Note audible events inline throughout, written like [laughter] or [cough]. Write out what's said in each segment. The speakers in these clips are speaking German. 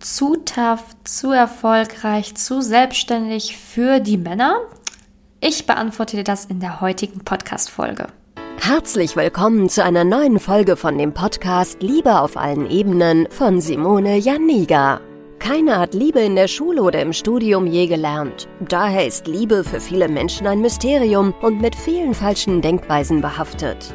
zu tough, zu erfolgreich, zu selbstständig für die Männer? Ich beantworte dir das in der heutigen Podcast-Folge. Herzlich willkommen zu einer neuen Folge von dem Podcast Liebe auf allen Ebenen von Simone Janiga. Keiner hat Liebe in der Schule oder im Studium je gelernt. Daher ist Liebe für viele Menschen ein Mysterium und mit vielen falschen Denkweisen behaftet.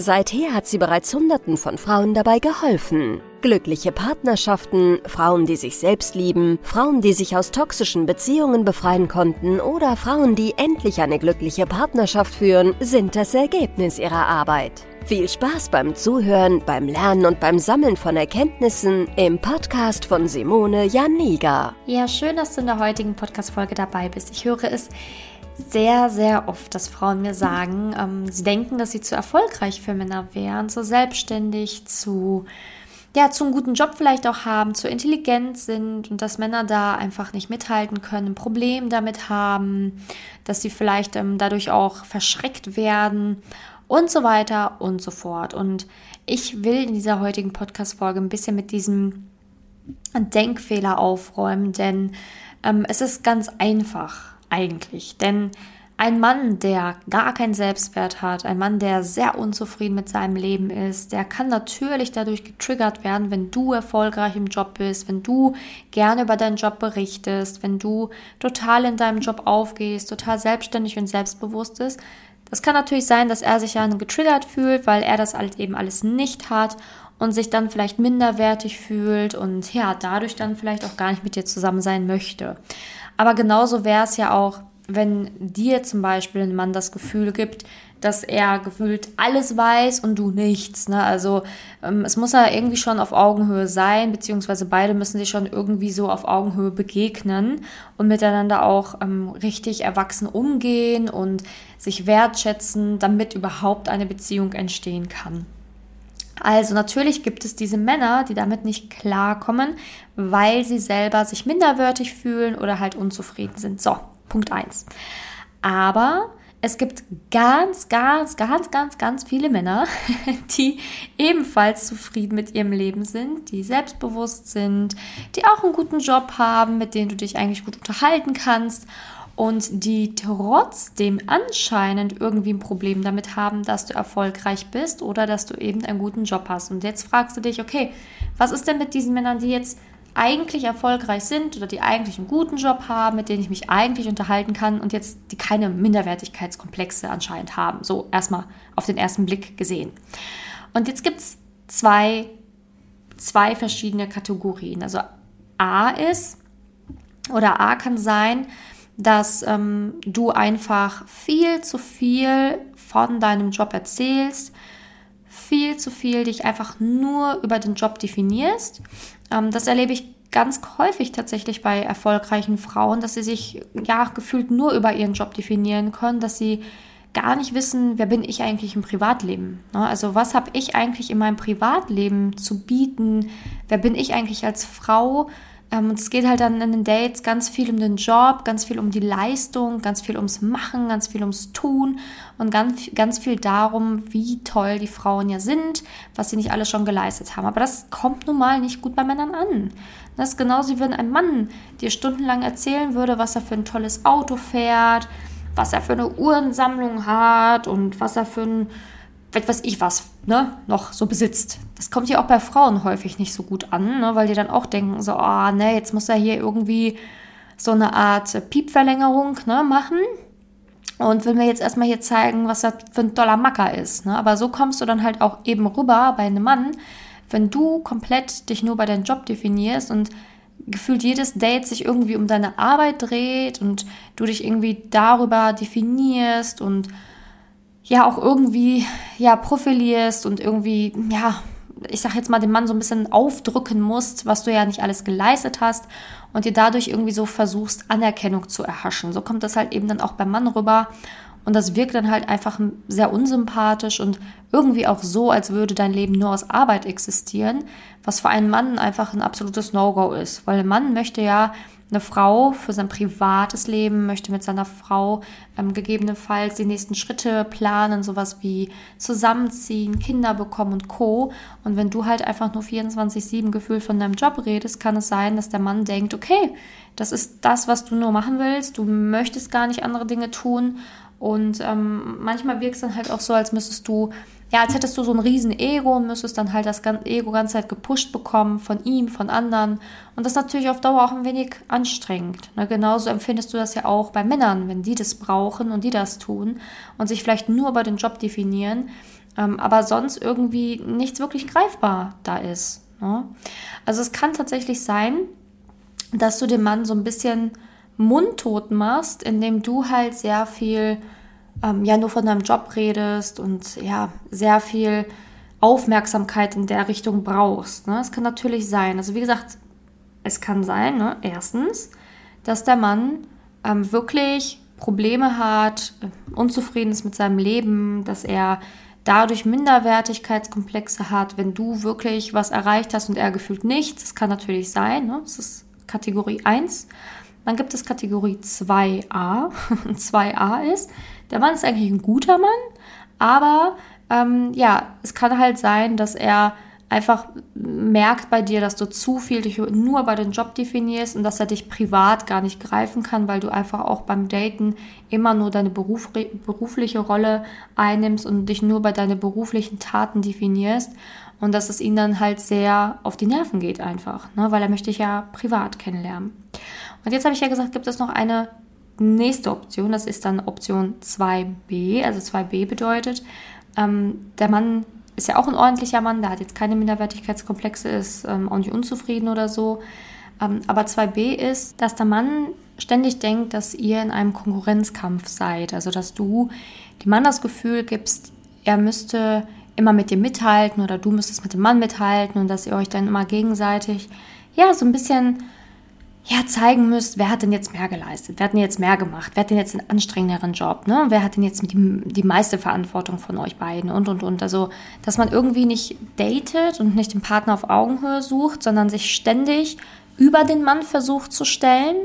Seither hat sie bereits Hunderten von Frauen dabei geholfen. Glückliche Partnerschaften, Frauen, die sich selbst lieben, Frauen, die sich aus toxischen Beziehungen befreien konnten oder Frauen, die endlich eine glückliche Partnerschaft führen, sind das Ergebnis ihrer Arbeit. Viel Spaß beim Zuhören, beim Lernen und beim Sammeln von Erkenntnissen im Podcast von Simone Janiga. Ja, schön, dass du in der heutigen Podcast-Folge dabei bist. Ich höre es sehr, sehr oft, dass Frauen mir sagen, ähm, sie denken, dass sie zu erfolgreich für Männer wären, zu selbstständig, zu ja, zu einem guten Job vielleicht auch haben, zu intelligent sind und dass Männer da einfach nicht mithalten können, ein Problem damit haben, dass sie vielleicht ähm, dadurch auch verschreckt werden und so weiter und so fort. Und ich will in dieser heutigen Podcast-Folge ein bisschen mit diesem Denkfehler aufräumen, denn ähm, es ist ganz einfach eigentlich. Denn ein Mann, der gar keinen Selbstwert hat, ein Mann, der sehr unzufrieden mit seinem Leben ist, der kann natürlich dadurch getriggert werden, wenn du erfolgreich im Job bist, wenn du gerne über deinen Job berichtest, wenn du total in deinem Job aufgehst, total selbstständig und selbstbewusst ist. Das kann natürlich sein, dass er sich dann getriggert fühlt, weil er das halt eben alles nicht hat und sich dann vielleicht minderwertig fühlt und ja, dadurch dann vielleicht auch gar nicht mit dir zusammen sein möchte. Aber genauso wäre es ja auch, wenn dir zum Beispiel ein Mann das Gefühl gibt, dass er gefühlt alles weiß und du nichts. Ne? Also ähm, es muss ja irgendwie schon auf Augenhöhe sein, beziehungsweise beide müssen sich schon irgendwie so auf Augenhöhe begegnen und miteinander auch ähm, richtig erwachsen umgehen und sich wertschätzen, damit überhaupt eine Beziehung entstehen kann. Also natürlich gibt es diese Männer, die damit nicht klarkommen, weil sie selber sich minderwertig fühlen oder halt unzufrieden sind. So, Punkt 1. Aber es gibt ganz, ganz, ganz, ganz, ganz viele Männer, [laughs] die ebenfalls zufrieden mit ihrem Leben sind, die selbstbewusst sind, die auch einen guten Job haben, mit denen du dich eigentlich gut unterhalten kannst und die trotzdem anscheinend irgendwie ein Problem damit haben, dass du erfolgreich bist oder dass du eben einen guten Job hast. Und jetzt fragst du dich, okay, was ist denn mit diesen Männern, die jetzt eigentlich erfolgreich sind oder die eigentlich einen guten Job haben, mit denen ich mich eigentlich unterhalten kann und jetzt die keine Minderwertigkeitskomplexe anscheinend haben. So erstmal auf den ersten Blick gesehen. Und jetzt gibt es zwei, zwei verschiedene Kategorien. Also A ist, oder A kann sein, dass ähm, du einfach viel zu viel von deinem Job erzählst, viel zu viel dich einfach nur über den Job definierst. Ähm, das erlebe ich ganz häufig tatsächlich bei erfolgreichen Frauen, dass sie sich ja gefühlt nur über ihren Job definieren können, dass sie gar nicht wissen, wer bin ich eigentlich im Privatleben. Ne? Also was habe ich eigentlich in meinem Privatleben zu bieten? Wer bin ich eigentlich als Frau? Ähm, und es geht halt dann in den Dates ganz viel um den Job, ganz viel um die Leistung, ganz viel ums Machen, ganz viel ums Tun und ganz, ganz viel darum, wie toll die Frauen ja sind, was sie nicht alles schon geleistet haben. Aber das kommt nun mal nicht gut bei Männern an. Das ist genauso wie wenn ein Mann dir stundenlang erzählen würde, was er für ein tolles Auto fährt, was er für eine Uhrensammlung hat und was er für ein weiß ich was, ne, noch so besitzt. Das kommt ja auch bei Frauen häufig nicht so gut an, ne, weil die dann auch denken, so, ah, oh, ne, jetzt muss er hier irgendwie so eine Art Piepverlängerung ne, machen und will mir jetzt erstmal hier zeigen, was das für ein toller Macker ist. Ne? Aber so kommst du dann halt auch eben rüber bei einem Mann, wenn du komplett dich nur bei deinem Job definierst und gefühlt jedes Date sich irgendwie um deine Arbeit dreht und du dich irgendwie darüber definierst und ja auch irgendwie ja profilierst und irgendwie ja ich sag jetzt mal dem Mann so ein bisschen aufdrücken musst, was du ja nicht alles geleistet hast und dir dadurch irgendwie so versuchst Anerkennung zu erhaschen. So kommt das halt eben dann auch beim Mann rüber Und das wirkt dann halt einfach sehr unsympathisch und irgendwie auch so, als würde dein Leben nur aus Arbeit existieren, was für einen Mann einfach ein absolutes No-Go ist. Weil ein Mann möchte ja eine Frau für sein privates Leben, möchte mit seiner Frau ähm, gegebenenfalls die nächsten Schritte planen, sowas wie zusammenziehen, Kinder bekommen und Co. Und wenn du halt einfach nur 24-7 gefühlt von deinem Job redest, kann es sein, dass der Mann denkt, okay, das ist das, was du nur machen willst, du möchtest gar nicht andere Dinge tun. Und ähm, manchmal wirkt es dann halt auch so, als müsstest du ja, als hättest du so ein riesen Ego und müsstest dann halt das Ego ganze Zeit gepusht bekommen von ihm, von anderen. Und das ist natürlich auf Dauer auch ein wenig anstrengend. Ne? Genauso empfindest du das ja auch bei Männern, wenn die das brauchen und die das tun und sich vielleicht nur über den Job definieren, ähm, aber sonst irgendwie nichts wirklich greifbar da ist. Ne? Also es kann tatsächlich sein, dass du dem Mann so ein bisschen mundtot machst, indem du halt sehr viel ähm, ja nur von deinem Job redest und ja sehr viel Aufmerksamkeit in der Richtung brauchst. Ne? Es kann natürlich sein, also wie gesagt, es kann sein, ne? erstens, dass der Mann ähm, wirklich Probleme hat, unzufrieden ist mit seinem Leben, dass er dadurch Minderwertigkeitskomplexe hat, wenn du wirklich was erreicht hast und er gefühlt nichts. Das kann natürlich sein, ne? das ist Kategorie 1. Dann gibt es Kategorie 2a. 2a [laughs] ist, der Mann ist eigentlich ein guter Mann, aber ähm, ja, es kann halt sein, dass er einfach merkt bei dir, dass du zu viel dich nur bei dem Job definierst und dass er dich privat gar nicht greifen kann, weil du einfach auch beim Daten immer nur deine Beruf, berufliche Rolle einnimmst und dich nur bei deinen beruflichen Taten definierst und dass es ihn dann halt sehr auf die Nerven geht einfach, ne? weil er möchte dich ja privat kennenlernen. Und jetzt habe ich ja gesagt, gibt es noch eine nächste Option, das ist dann Option 2b. Also 2b bedeutet, ähm, der Mann ist ja auch ein ordentlicher Mann, der hat jetzt keine Minderwertigkeitskomplexe, ist ähm, auch nicht unzufrieden oder so. Ähm, aber 2b ist, dass der Mann ständig denkt, dass ihr in einem Konkurrenzkampf seid. Also dass du dem Mann das Gefühl gibst, er müsste immer mit dir mithalten oder du müsstest mit dem Mann mithalten und dass ihr euch dann immer gegenseitig ja so ein bisschen ja, zeigen müsst, wer hat denn jetzt mehr geleistet, wer hat denn jetzt mehr gemacht, wer hat denn jetzt einen anstrengenderen Job, ne? wer hat denn jetzt die, die meiste Verantwortung von euch beiden und, und, und. Also, dass man irgendwie nicht datet und nicht den Partner auf Augenhöhe sucht, sondern sich ständig über den Mann versucht zu stellen.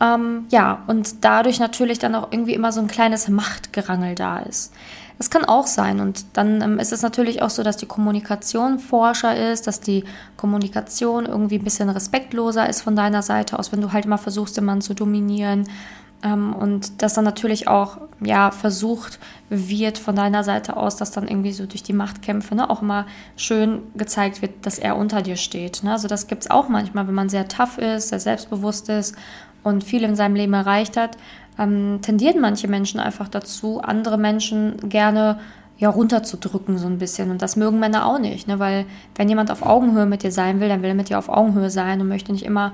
Ähm, ja, und dadurch natürlich dann auch irgendwie immer so ein kleines Machtgerangel da ist. Das kann auch sein. Und dann ähm, ist es natürlich auch so, dass die Kommunikation forscher ist, dass die Kommunikation irgendwie ein bisschen respektloser ist von deiner Seite aus, wenn du halt immer versuchst, den Mann zu dominieren. Ähm, und dass dann natürlich auch ja versucht wird von deiner Seite aus, dass dann irgendwie so durch die Machtkämpfe ne, auch immer schön gezeigt wird, dass er unter dir steht. Ne? Also das gibt es auch manchmal, wenn man sehr tough ist, sehr selbstbewusst ist und viel in seinem Leben erreicht hat, ähm, tendieren manche Menschen einfach dazu, andere Menschen gerne ja, runterzudrücken so ein bisschen. Und das mögen Männer auch nicht, ne? weil wenn jemand auf Augenhöhe mit dir sein will, dann will er mit dir auf Augenhöhe sein und möchte nicht immer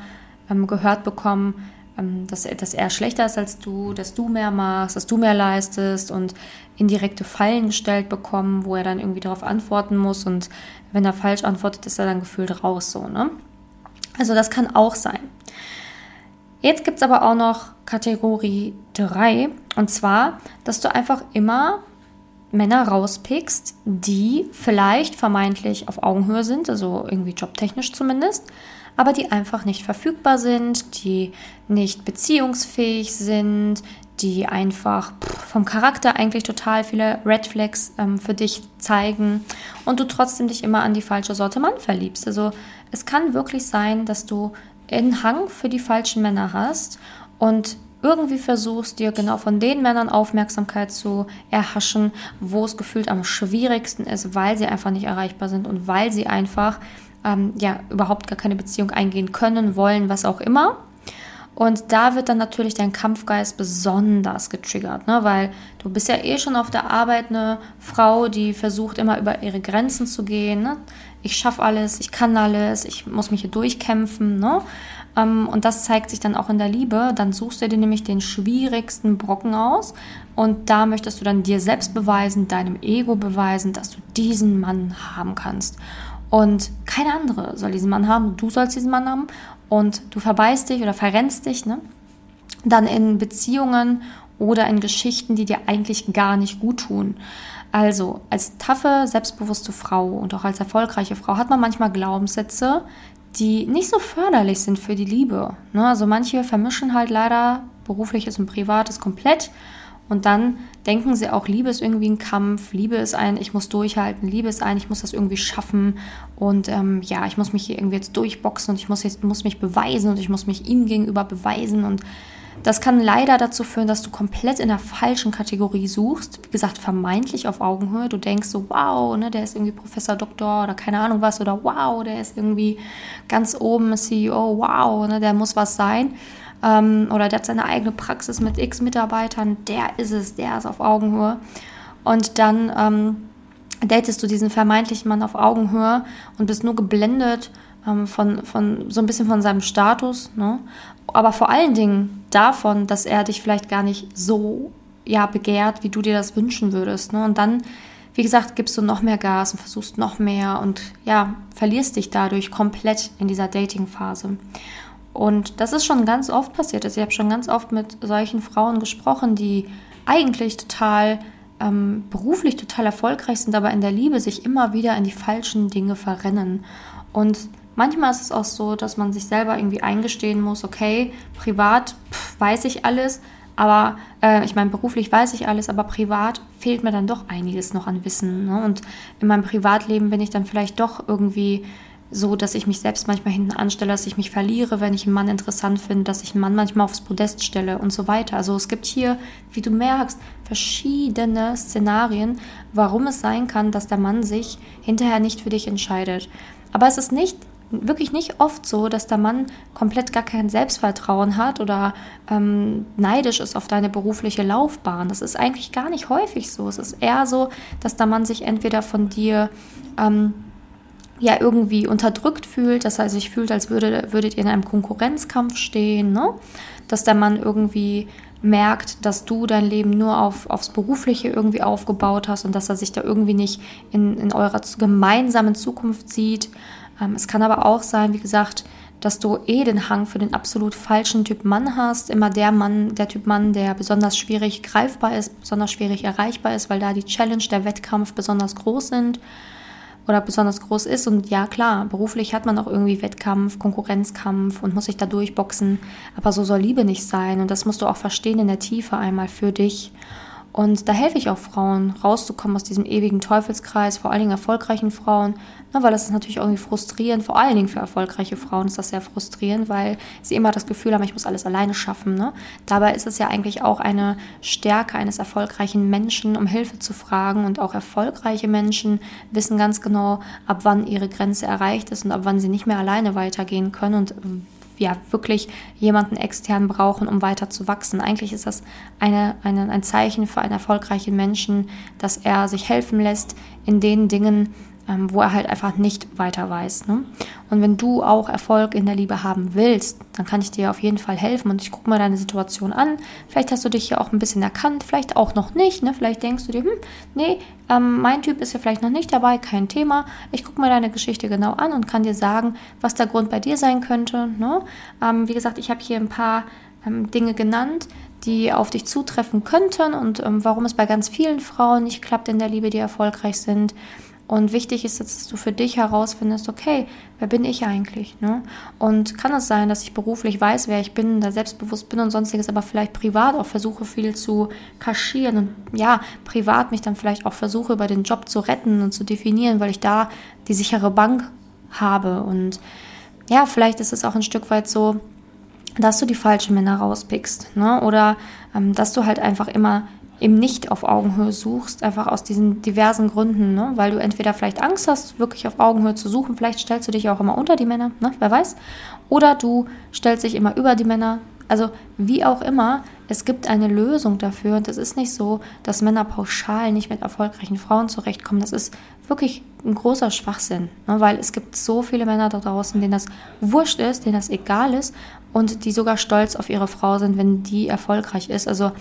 ähm, gehört bekommen, ähm, dass, dass er schlechter ist als du, dass du mehr machst, dass du mehr leistest und indirekte Fallen gestellt bekommen, wo er dann irgendwie darauf antworten muss und wenn er falsch antwortet, ist er dann gefühlt raus so. Ne? Also das kann auch sein. Jetzt gibt es aber auch noch Kategorie 3 und zwar, dass du einfach immer Männer rauspickst, die vielleicht vermeintlich auf Augenhöhe sind, also irgendwie jobtechnisch zumindest, aber die einfach nicht verfügbar sind, die nicht beziehungsfähig sind, die einfach vom Charakter eigentlich total viele Red Flags ähm, für dich zeigen und du trotzdem dich immer an die falsche Sorte Mann verliebst. Also es kann wirklich sein, dass du einen Hang für die falschen Männer hast und irgendwie versuchst, dir genau von den Männern Aufmerksamkeit zu erhaschen, wo es gefühlt am schwierigsten ist, weil sie einfach nicht erreichbar sind und weil sie einfach ähm, ja überhaupt gar keine Beziehung eingehen können, wollen, was auch immer. Und da wird dann natürlich dein Kampfgeist besonders getriggert, ne? weil du bist ja eh schon auf der Arbeit eine Frau, die versucht immer über ihre Grenzen zu gehen. Ne? Ich schaffe alles, ich kann alles, ich muss mich hier durchkämpfen. Ne? Ähm, und das zeigt sich dann auch in der Liebe. Dann suchst du dir nämlich den schwierigsten Brocken aus und da möchtest du dann dir selbst beweisen, deinem Ego beweisen, dass du diesen Mann haben kannst. Und keine andere soll diesen Mann haben. Du sollst diesen Mann haben und du verbeißt dich oder verrennst dich, ne? Dann in Beziehungen oder in Geschichten, die dir eigentlich gar nicht gut tun. Also, als taffe, selbstbewusste Frau und auch als erfolgreiche Frau hat man manchmal Glaubenssätze, die nicht so förderlich sind für die Liebe. Ne? Also manche vermischen halt leider berufliches und privates komplett und dann denken sie auch, Liebe ist irgendwie ein Kampf, Liebe ist ein, ich muss durchhalten, Liebe ist ein, ich muss das irgendwie schaffen und ähm, ja, ich muss mich hier irgendwie jetzt durchboxen und ich muss, jetzt, muss mich beweisen und ich muss mich ihm gegenüber beweisen und das kann leider dazu führen, dass du komplett in der falschen Kategorie suchst. Wie gesagt, vermeintlich auf Augenhöhe. Du denkst so, wow, ne, der ist irgendwie Professor, Doktor oder keine Ahnung was. Oder wow, der ist irgendwie ganz oben CEO, wow, ne, der muss was sein. Ähm, oder der hat seine eigene Praxis mit x Mitarbeitern. Der ist es, der ist auf Augenhöhe. Und dann ähm, datest du diesen vermeintlichen Mann auf Augenhöhe und bist nur geblendet ähm, von, von so ein bisschen von seinem Status, ne? aber vor allen Dingen davon, dass er dich vielleicht gar nicht so ja, begehrt, wie du dir das wünschen würdest. Ne? Und dann, wie gesagt, gibst du noch mehr Gas und versuchst noch mehr und ja, verlierst dich dadurch komplett in dieser Dating-Phase. Und das ist schon ganz oft passiert. Also ich habe schon ganz oft mit solchen Frauen gesprochen, die eigentlich total ähm, beruflich total erfolgreich sind, aber in der Liebe sich immer wieder in die falschen Dinge verrennen. Und Manchmal ist es auch so, dass man sich selber irgendwie eingestehen muss, okay, privat pff, weiß ich alles, aber äh, ich meine, beruflich weiß ich alles, aber privat fehlt mir dann doch einiges noch an Wissen. Ne? Und in meinem Privatleben bin ich dann vielleicht doch irgendwie so, dass ich mich selbst manchmal hinten anstelle, dass ich mich verliere, wenn ich einen Mann interessant finde, dass ich einen Mann manchmal aufs Podest stelle und so weiter. Also es gibt hier, wie du merkst, verschiedene Szenarien, warum es sein kann, dass der Mann sich hinterher nicht für dich entscheidet. Aber es ist nicht wirklich nicht oft so, dass der Mann komplett gar kein Selbstvertrauen hat oder ähm, neidisch ist auf deine berufliche Laufbahn. Das ist eigentlich gar nicht häufig so. Es ist eher so, dass der Mann sich entweder von dir ähm, ja irgendwie unterdrückt fühlt, dass er sich fühlt, als würde, würdet ihr in einem Konkurrenzkampf stehen, ne? dass der Mann irgendwie merkt, dass du dein Leben nur auf, aufs Berufliche irgendwie aufgebaut hast und dass er sich da irgendwie nicht in, in eurer gemeinsamen Zukunft sieht. Ähm, es kann aber auch sein, wie gesagt, dass du eh den Hang für den absolut falschen Typ Mann hast. Immer der Mann, der Typ Mann, der besonders schwierig greifbar ist, besonders schwierig erreichbar ist, weil da die Challenge, der Wettkampf besonders groß sind oder besonders groß ist. Und ja, klar, beruflich hat man auch irgendwie Wettkampf, Konkurrenzkampf und muss sich da durchboxen. Aber so soll Liebe nicht sein. Und das musst du auch verstehen in der Tiefe einmal für dich. Und da helfe ich auch Frauen, rauszukommen aus diesem ewigen Teufelskreis, vor allen Dingen erfolgreichen Frauen, ne, weil das ist natürlich irgendwie frustrierend, vor allen Dingen für erfolgreiche Frauen ist das sehr frustrierend, weil sie immer das Gefühl haben, ich muss alles alleine schaffen. Ne? Dabei ist es ja eigentlich auch eine Stärke eines erfolgreichen Menschen, um Hilfe zu fragen und auch erfolgreiche Menschen wissen ganz genau, ab wann ihre Grenze erreicht ist und ab wann sie nicht mehr alleine weitergehen können und ja wirklich jemanden extern brauchen, um weiter zu wachsen. Eigentlich ist das eine, eine, ein Zeichen für einen erfolgreichen Menschen, dass er sich helfen lässt in den Dingen, ähm, wo er halt einfach nicht weiter weiß. Ne? Und wenn du auch Erfolg in der Liebe haben willst, dann kann ich dir auf jeden Fall helfen und ich gucke mal deine Situation an. Vielleicht hast du dich ja auch ein bisschen erkannt, vielleicht auch noch nicht. Ne? Vielleicht denkst du dir, hm, nee, ähm, mein Typ ist ja vielleicht noch nicht dabei, kein Thema. Ich gucke mir deine Geschichte genau an und kann dir sagen, was der Grund bei dir sein könnte. Ne? Ähm, wie gesagt, ich habe hier ein paar ähm, Dinge genannt, die auf dich zutreffen könnten und ähm, warum es bei ganz vielen Frauen nicht klappt in der Liebe, die erfolgreich sind. Und wichtig ist, dass du für dich herausfindest, okay, wer bin ich eigentlich? Ne? Und kann es sein, dass ich beruflich weiß, wer ich bin, da selbstbewusst bin und sonstiges, aber vielleicht privat auch versuche, viel zu kaschieren und ja, privat mich dann vielleicht auch versuche, über den Job zu retten und zu definieren, weil ich da die sichere Bank habe. Und ja, vielleicht ist es auch ein Stück weit so, dass du die falschen Männer rauspickst, ne? Oder ähm, dass du halt einfach immer eben nicht auf Augenhöhe suchst, einfach aus diesen diversen Gründen, ne? weil du entweder vielleicht Angst hast, wirklich auf Augenhöhe zu suchen, vielleicht stellst du dich auch immer unter die Männer, ne? wer weiß, oder du stellst dich immer über die Männer. Also wie auch immer, es gibt eine Lösung dafür und es ist nicht so, dass Männer pauschal nicht mit erfolgreichen Frauen zurechtkommen. Das ist wirklich ein großer Schwachsinn, ne? weil es gibt so viele Männer da draußen, denen das wurscht ist, denen das egal ist und die sogar stolz auf ihre Frau sind, wenn die erfolgreich ist. Also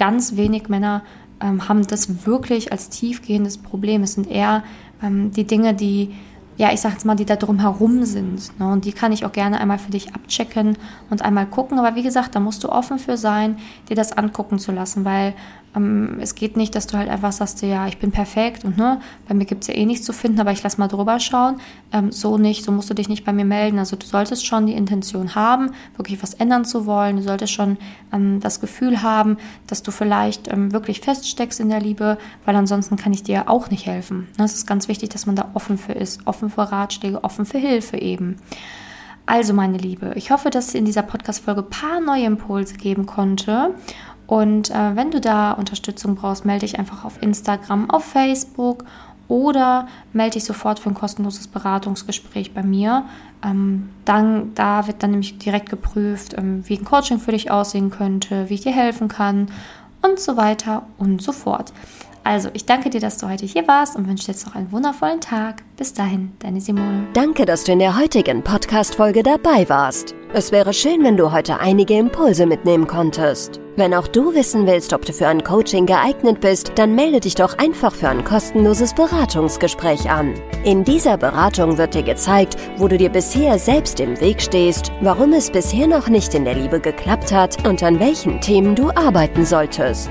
ganz wenig Männer ähm, haben das wirklich als tiefgehendes Problem. Es sind eher ähm, die Dinge, die ja, ich sag jetzt mal, die da drumherum sind. Ne? Und die kann ich auch gerne einmal für dich abchecken und einmal gucken. Aber wie gesagt, da musst du offen für sein, dir das angucken zu lassen, weil es geht nicht, dass du halt einfach sagst, ja, ich bin perfekt und ne, bei mir gibt es ja eh nichts zu finden, aber ich lass mal drüber schauen. Ähm, so nicht, so musst du dich nicht bei mir melden. Also du solltest schon die Intention haben, wirklich was ändern zu wollen. Du solltest schon ähm, das Gefühl haben, dass du vielleicht ähm, wirklich feststeckst in der Liebe, weil ansonsten kann ich dir auch nicht helfen. Es ist ganz wichtig, dass man da offen für ist, offen für Ratschläge, offen für Hilfe eben. Also, meine Liebe, ich hoffe, dass ich in dieser Podcast-Folge ein paar neue Impulse geben konnte. Und äh, wenn du da Unterstützung brauchst, melde dich einfach auf Instagram, auf Facebook oder melde dich sofort für ein kostenloses Beratungsgespräch bei mir. Ähm, dann, da wird dann nämlich direkt geprüft, ähm, wie ein Coaching für dich aussehen könnte, wie ich dir helfen kann und so weiter und so fort. Also, ich danke dir, dass du heute hier warst und wünsche dir jetzt noch einen wundervollen Tag. Bis dahin, deine Simone. Danke, dass du in der heutigen Podcast-Folge dabei warst. Es wäre schön, wenn du heute einige Impulse mitnehmen konntest. Wenn auch du wissen willst, ob du für ein Coaching geeignet bist, dann melde dich doch einfach für ein kostenloses Beratungsgespräch an. In dieser Beratung wird dir gezeigt, wo du dir bisher selbst im Weg stehst, warum es bisher noch nicht in der Liebe geklappt hat und an welchen Themen du arbeiten solltest.